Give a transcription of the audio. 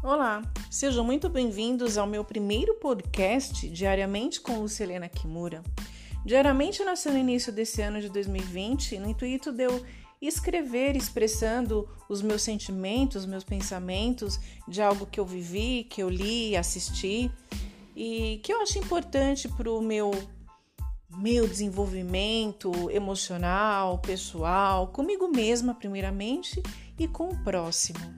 Olá, sejam muito bem-vindos ao meu primeiro podcast diariamente com Lucilena Kimura. Diariamente nasceu no início desse ano de 2020, no intuito de eu escrever expressando os meus sentimentos, meus pensamentos de algo que eu vivi, que eu li, assisti e que eu acho importante para o meu meu desenvolvimento emocional, pessoal, comigo mesma primeiramente e com o próximo.